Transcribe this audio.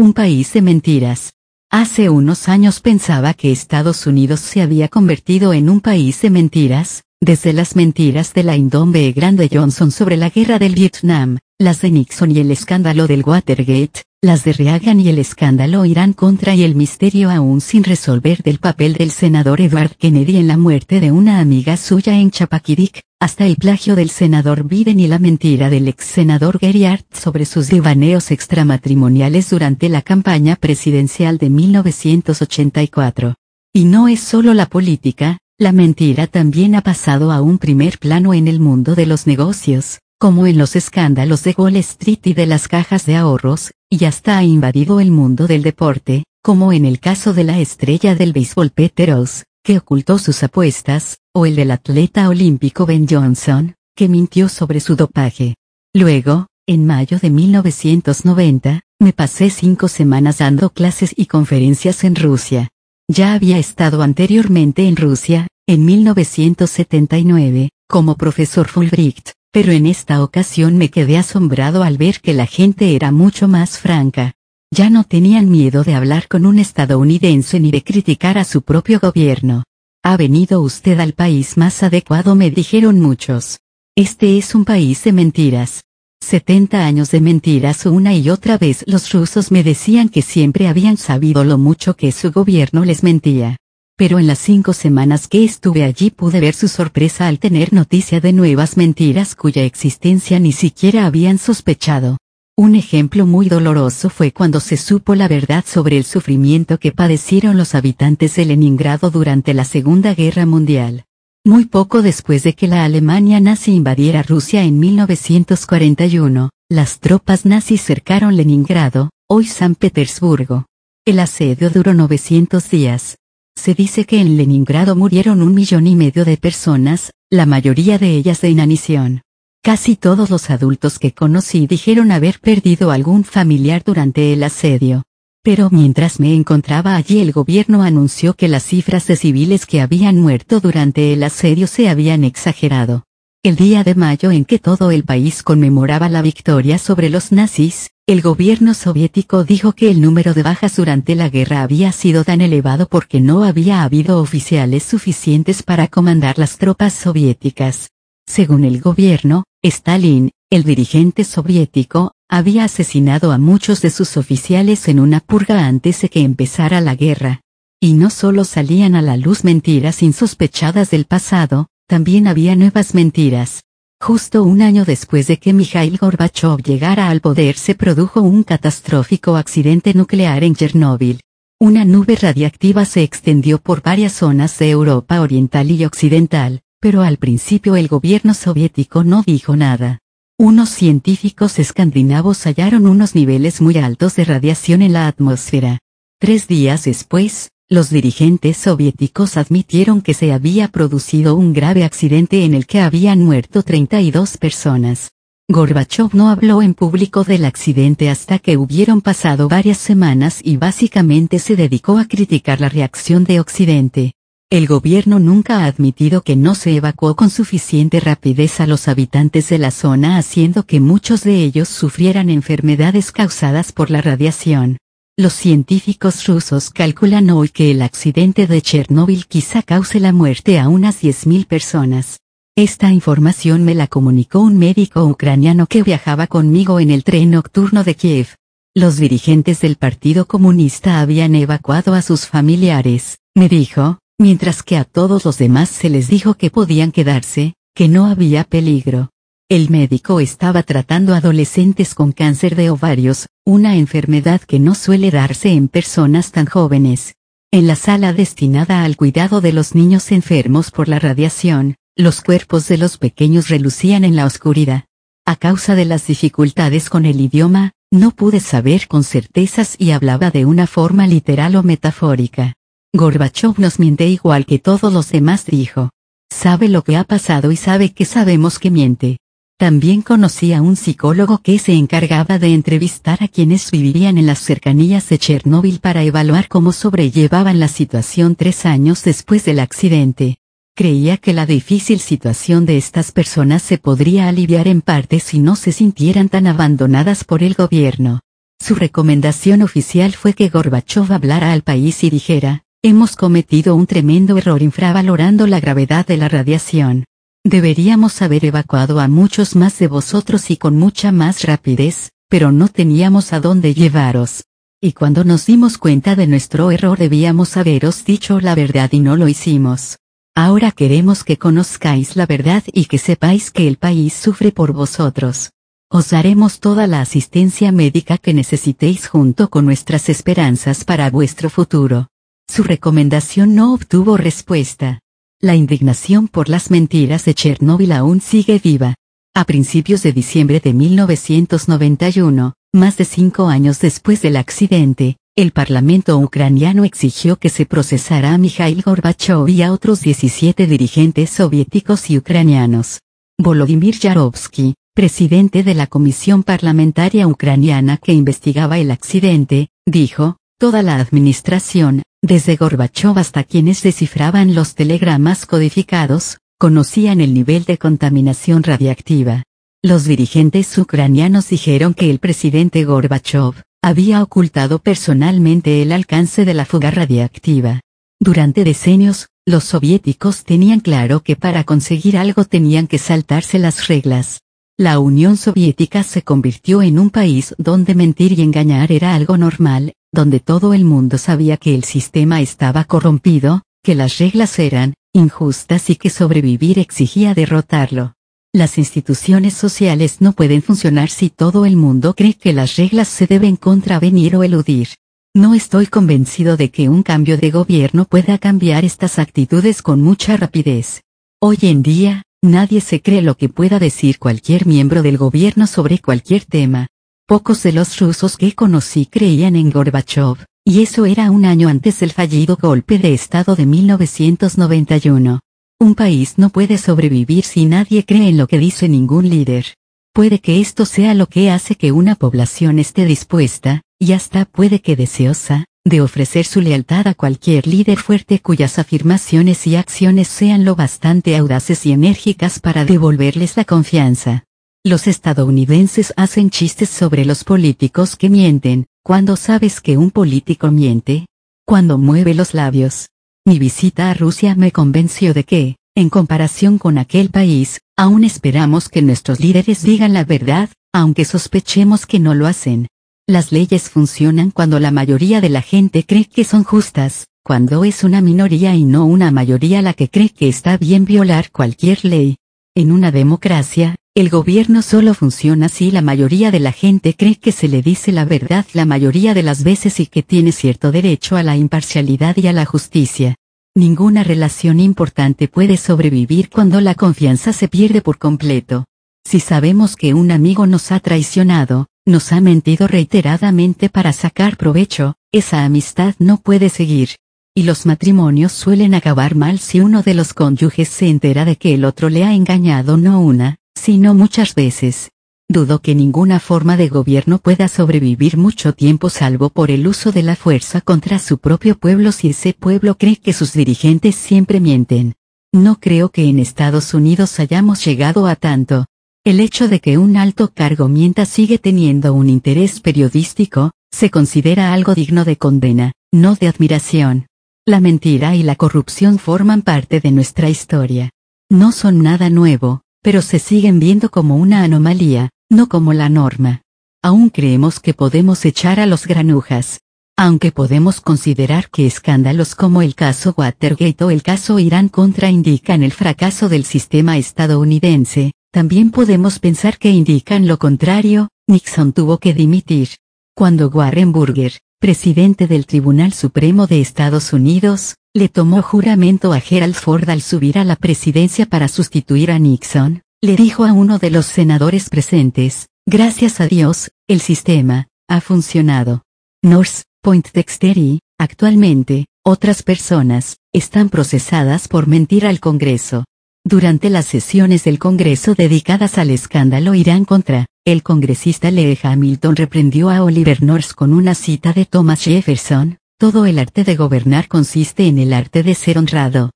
un país de mentiras. Hace unos años pensaba que Estados Unidos se había convertido en un país de mentiras, desde las mentiras de la Indombe Grande Johnson sobre la guerra del Vietnam, las de Nixon y el escándalo del Watergate, las de Reagan y el escándalo Irán contra y el misterio aún sin resolver del papel del senador Edward Kennedy en la muerte de una amiga suya en Chapaquidic, hasta el plagio del senador Biden y la mentira del ex senador Gary Hart sobre sus devaneos extramatrimoniales durante la campaña presidencial de 1984. Y no es solo la política, la mentira también ha pasado a un primer plano en el mundo de los negocios, como en los escándalos de Wall Street y de las cajas de ahorros, y hasta ha invadido el mundo del deporte, como en el caso de la estrella del béisbol Peter Oz, que ocultó sus apuestas, o el del atleta olímpico Ben Johnson, que mintió sobre su dopaje. Luego, en mayo de 1990, me pasé cinco semanas dando clases y conferencias en Rusia. Ya había estado anteriormente en Rusia, en 1979, como profesor Fulbright, pero en esta ocasión me quedé asombrado al ver que la gente era mucho más franca. Ya no tenían miedo de hablar con un estadounidense ni de criticar a su propio gobierno. Ha venido usted al país más adecuado, me dijeron muchos. Este es un país de mentiras. 70 años de mentiras una y otra vez los rusos me decían que siempre habían sabido lo mucho que su gobierno les mentía pero en las cinco semanas que estuve allí pude ver su sorpresa al tener noticia de nuevas mentiras cuya existencia ni siquiera habían sospechado. Un ejemplo muy doloroso fue cuando se supo la verdad sobre el sufrimiento que padecieron los habitantes de Leningrado durante la Segunda Guerra Mundial. Muy poco después de que la Alemania nazi invadiera Rusia en 1941, las tropas nazis cercaron Leningrado, hoy San Petersburgo. El asedio duró 900 días, se dice que en Leningrado murieron un millón y medio de personas, la mayoría de ellas de inanición. Casi todos los adultos que conocí dijeron haber perdido algún familiar durante el asedio. Pero mientras me encontraba allí el gobierno anunció que las cifras de civiles que habían muerto durante el asedio se habían exagerado. El día de mayo en que todo el país conmemoraba la victoria sobre los nazis, el gobierno soviético dijo que el número de bajas durante la guerra había sido tan elevado porque no había habido oficiales suficientes para comandar las tropas soviéticas. Según el gobierno, Stalin, el dirigente soviético, había asesinado a muchos de sus oficiales en una purga antes de que empezara la guerra. Y no solo salían a la luz mentiras insospechadas del pasado, también había nuevas mentiras. Justo un año después de que Mikhail Gorbachev llegara al poder se produjo un catastrófico accidente nuclear en Chernóbil. Una nube radiactiva se extendió por varias zonas de Europa Oriental y Occidental, pero al principio el gobierno soviético no dijo nada. Unos científicos escandinavos hallaron unos niveles muy altos de radiación en la atmósfera. Tres días después, los dirigentes soviéticos admitieron que se había producido un grave accidente en el que habían muerto 32 personas. Gorbachev no habló en público del accidente hasta que hubieron pasado varias semanas y básicamente se dedicó a criticar la reacción de Occidente. El gobierno nunca ha admitido que no se evacuó con suficiente rapidez a los habitantes de la zona haciendo que muchos de ellos sufrieran enfermedades causadas por la radiación. Los científicos rusos calculan hoy que el accidente de Chernóbil quizá cause la muerte a unas 10.000 personas. Esta información me la comunicó un médico ucraniano que viajaba conmigo en el tren nocturno de Kiev. Los dirigentes del Partido Comunista habían evacuado a sus familiares, me dijo, mientras que a todos los demás se les dijo que podían quedarse, que no había peligro. El médico estaba tratando adolescentes con cáncer de ovarios, una enfermedad que no suele darse en personas tan jóvenes. En la sala destinada al cuidado de los niños enfermos por la radiación, los cuerpos de los pequeños relucían en la oscuridad. A causa de las dificultades con el idioma, no pude saber con certezas y hablaba de una forma literal o metafórica. Gorbachev nos miente igual que todos los demás dijo. Sabe lo que ha pasado y sabe que sabemos que miente. También conocí a un psicólogo que se encargaba de entrevistar a quienes vivirían en las cercanías de Chernóbil para evaluar cómo sobrellevaban la situación tres años después del accidente. Creía que la difícil situación de estas personas se podría aliviar en parte si no se sintieran tan abandonadas por el gobierno. Su recomendación oficial fue que Gorbachev hablara al país y dijera, hemos cometido un tremendo error infravalorando la gravedad de la radiación. Deberíamos haber evacuado a muchos más de vosotros y con mucha más rapidez, pero no teníamos a dónde llevaros. Y cuando nos dimos cuenta de nuestro error debíamos haberos dicho la verdad y no lo hicimos. Ahora queremos que conozcáis la verdad y que sepáis que el país sufre por vosotros. Os daremos toda la asistencia médica que necesitéis junto con nuestras esperanzas para vuestro futuro. Su recomendación no obtuvo respuesta. La indignación por las mentiras de Chernóbil aún sigue viva. A principios de diciembre de 1991, más de cinco años después del accidente, el Parlamento ucraniano exigió que se procesara a Mikhail Gorbachev y a otros 17 dirigentes soviéticos y ucranianos. Volodymyr Yarovsky, presidente de la Comisión Parlamentaria Ucraniana que investigaba el accidente, dijo, toda la administración, desde Gorbachev hasta quienes descifraban los telegramas codificados, conocían el nivel de contaminación radiactiva. Los dirigentes ucranianos dijeron que el presidente Gorbachev había ocultado personalmente el alcance de la fuga radiactiva. Durante decenios, los soviéticos tenían claro que para conseguir algo tenían que saltarse las reglas. La Unión Soviética se convirtió en un país donde mentir y engañar era algo normal, donde todo el mundo sabía que el sistema estaba corrompido, que las reglas eran injustas y que sobrevivir exigía derrotarlo. Las instituciones sociales no pueden funcionar si todo el mundo cree que las reglas se deben contravenir o eludir. No estoy convencido de que un cambio de gobierno pueda cambiar estas actitudes con mucha rapidez. Hoy en día, nadie se cree lo que pueda decir cualquier miembro del gobierno sobre cualquier tema. Pocos de los rusos que conocí creían en Gorbachev, y eso era un año antes del fallido golpe de Estado de 1991. Un país no puede sobrevivir si nadie cree en lo que dice ningún líder. Puede que esto sea lo que hace que una población esté dispuesta, y hasta puede que deseosa, de ofrecer su lealtad a cualquier líder fuerte cuyas afirmaciones y acciones sean lo bastante audaces y enérgicas para devolverles la confianza. Los estadounidenses hacen chistes sobre los políticos que mienten, cuando sabes que un político miente, cuando mueve los labios. Mi visita a Rusia me convenció de que, en comparación con aquel país, aún esperamos que nuestros líderes digan la verdad, aunque sospechemos que no lo hacen. Las leyes funcionan cuando la mayoría de la gente cree que son justas, cuando es una minoría y no una mayoría la que cree que está bien violar cualquier ley. En una democracia, el gobierno solo funciona si la mayoría de la gente cree que se le dice la verdad la mayoría de las veces y que tiene cierto derecho a la imparcialidad y a la justicia. Ninguna relación importante puede sobrevivir cuando la confianza se pierde por completo. Si sabemos que un amigo nos ha traicionado, nos ha mentido reiteradamente para sacar provecho, esa amistad no puede seguir. Y los matrimonios suelen acabar mal si uno de los cónyuges se entera de que el otro le ha engañado no una, sino muchas veces. Dudo que ninguna forma de gobierno pueda sobrevivir mucho tiempo salvo por el uso de la fuerza contra su propio pueblo si ese pueblo cree que sus dirigentes siempre mienten. No creo que en Estados Unidos hayamos llegado a tanto. El hecho de que un alto cargo mienta sigue teniendo un interés periodístico, se considera algo digno de condena, no de admiración. La mentira y la corrupción forman parte de nuestra historia. No son nada nuevo, pero se siguen viendo como una anomalía, no como la norma. Aún creemos que podemos echar a los granujas. Aunque podemos considerar que escándalos como el caso Watergate o el caso Irán contra indican el fracaso del sistema estadounidense, también podemos pensar que indican lo contrario, Nixon tuvo que dimitir. Cuando Warren Burger, presidente del Tribunal Supremo de Estados Unidos, le tomó juramento a Gerald Ford al subir a la presidencia para sustituir a Nixon, le dijo a uno de los senadores presentes, gracias a Dios, el sistema, ha funcionado. North Point Dexter y, actualmente, otras personas, están procesadas por mentir al Congreso. Durante las sesiones del Congreso dedicadas al escándalo Irán contra, el congresista Lee Hamilton reprendió a Oliver North con una cita de Thomas Jefferson, todo el arte de gobernar consiste en el arte de ser honrado.